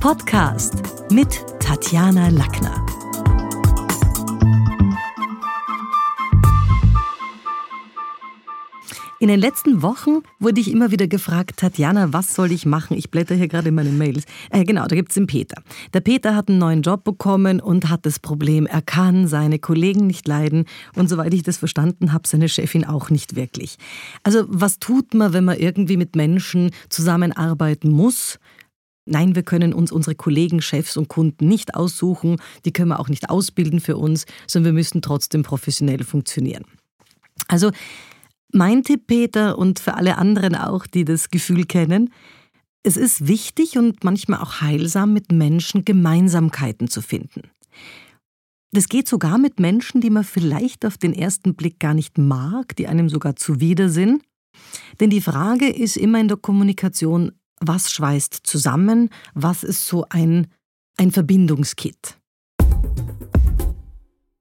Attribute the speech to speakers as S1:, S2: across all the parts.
S1: Podcast mit Tatjana Lackner. In den letzten Wochen wurde ich immer wieder gefragt, Tatjana, was soll ich machen? Ich blätter hier gerade in meine Mails. Äh, genau, da gibt es den Peter. Der Peter hat einen neuen Job bekommen und hat das Problem, er kann seine Kollegen nicht leiden und soweit ich das verstanden habe, seine Chefin auch nicht wirklich. Also was tut man, wenn man irgendwie mit Menschen zusammenarbeiten muss? Nein, wir können uns unsere Kollegen, Chefs und Kunden nicht aussuchen, die können wir auch nicht ausbilden für uns, sondern wir müssen trotzdem professionell funktionieren. Also mein Tipp, Peter, und für alle anderen auch, die das Gefühl kennen, es ist wichtig und manchmal auch heilsam, mit Menschen Gemeinsamkeiten zu finden. Das geht sogar mit Menschen, die man vielleicht auf den ersten Blick gar nicht mag, die einem sogar zuwider sind. Denn die Frage ist immer in der Kommunikation, was schweißt zusammen, was ist so ein, ein Verbindungskit.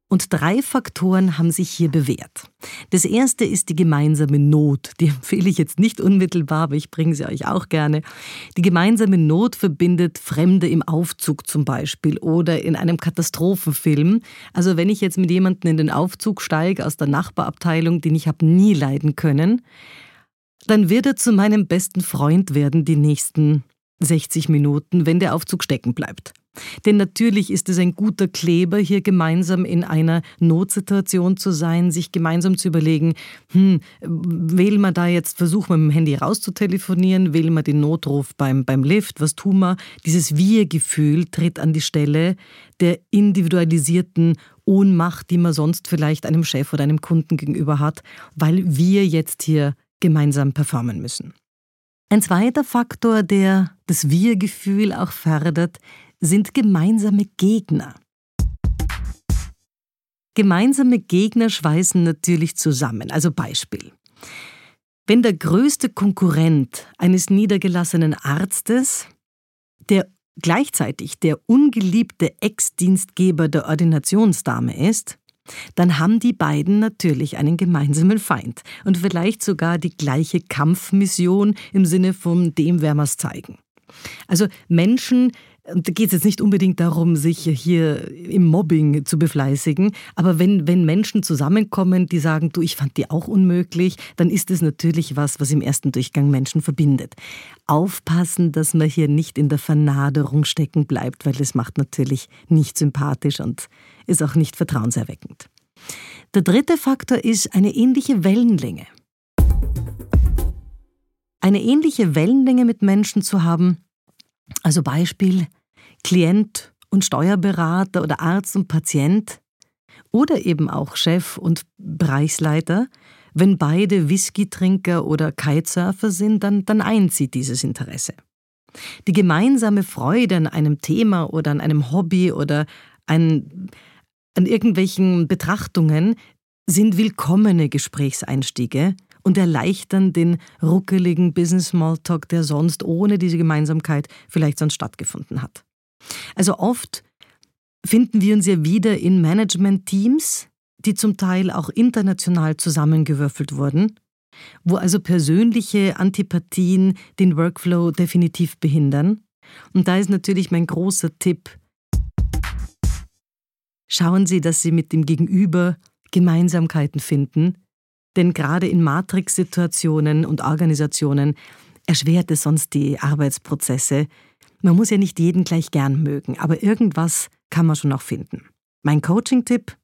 S1: Und drei Faktoren haben sich hier bewährt. Das erste ist die gemeinsame Not. Die empfehle ich jetzt nicht unmittelbar, aber ich bringe sie euch auch gerne. Die gemeinsame Not verbindet Fremde im Aufzug zum Beispiel oder in einem Katastrophenfilm. Also wenn ich jetzt mit jemandem in den Aufzug steige aus der Nachbarabteilung, den ich habe nie leiden können, dann wird er zu meinem besten Freund werden die nächsten 60 Minuten, wenn der Aufzug stecken bleibt. Denn natürlich ist es ein guter Kleber, hier gemeinsam in einer Notsituation zu sein, sich gemeinsam zu überlegen, hm, wählen wir da jetzt, versuchen wir mit dem Handy rauszutelefonieren, wählen wir den Notruf beim, beim Lift, was tun wir? Dieses Wir-Gefühl tritt an die Stelle der individualisierten Ohnmacht, die man sonst vielleicht einem Chef oder einem Kunden gegenüber hat, weil wir jetzt hier gemeinsam performen müssen. Ein zweiter Faktor, der das Wir-Gefühl auch fördert, sind gemeinsame Gegner. Gemeinsame Gegner schweißen natürlich zusammen. Also Beispiel. Wenn der größte Konkurrent eines niedergelassenen Arztes, der gleichzeitig der ungeliebte Ex-Dienstgeber der Ordinationsdame ist, dann haben die beiden natürlich einen gemeinsamen Feind und vielleicht sogar die gleiche Kampfmission im Sinne von dem werden wir es zeigen. Also Menschen, und da geht es jetzt nicht unbedingt darum, sich hier im Mobbing zu befleißigen, aber wenn, wenn Menschen zusammenkommen, die sagen, du, ich fand die auch unmöglich, dann ist es natürlich was, was im ersten Durchgang Menschen verbindet. Aufpassen, dass man hier nicht in der Vernaderung stecken bleibt, weil das macht natürlich nicht sympathisch und ist auch nicht vertrauenserweckend. Der dritte Faktor ist eine ähnliche Wellenlänge. Eine ähnliche Wellenlänge mit Menschen zu haben, also Beispiel Klient und Steuerberater oder Arzt und Patient oder eben auch Chef und Bereichsleiter, wenn beide Whisky-Trinker oder Kitesurfer sind, dann, dann eint sie dieses Interesse. Die gemeinsame Freude an einem Thema oder an einem Hobby oder an, an irgendwelchen Betrachtungen sind willkommene Gesprächseinstiege und erleichtern den ruckeligen Business Smalltalk, der sonst ohne diese Gemeinsamkeit vielleicht sonst stattgefunden hat. Also oft finden wir uns ja wieder in Management-Teams, die zum Teil auch international zusammengewürfelt wurden, wo also persönliche Antipathien den Workflow definitiv behindern. Und da ist natürlich mein großer Tipp, schauen Sie, dass Sie mit dem Gegenüber Gemeinsamkeiten finden, denn gerade in Matrix-Situationen und Organisationen erschwert es sonst die Arbeitsprozesse. Man muss ja nicht jeden gleich gern mögen, aber irgendwas kann man schon auch finden. Mein Coaching-Tipp?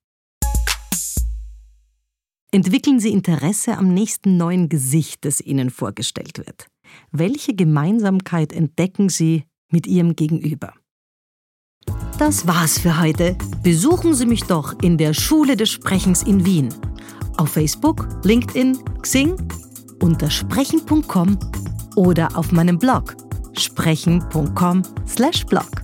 S1: Entwickeln Sie Interesse am nächsten neuen Gesicht, das Ihnen vorgestellt wird. Welche Gemeinsamkeit entdecken Sie mit Ihrem Gegenüber? Das war's für heute. Besuchen Sie mich doch in der Schule des Sprechens in Wien. Auf Facebook, LinkedIn, Xing, unter sprechen.com oder auf meinem Blog sprechen.com/blog.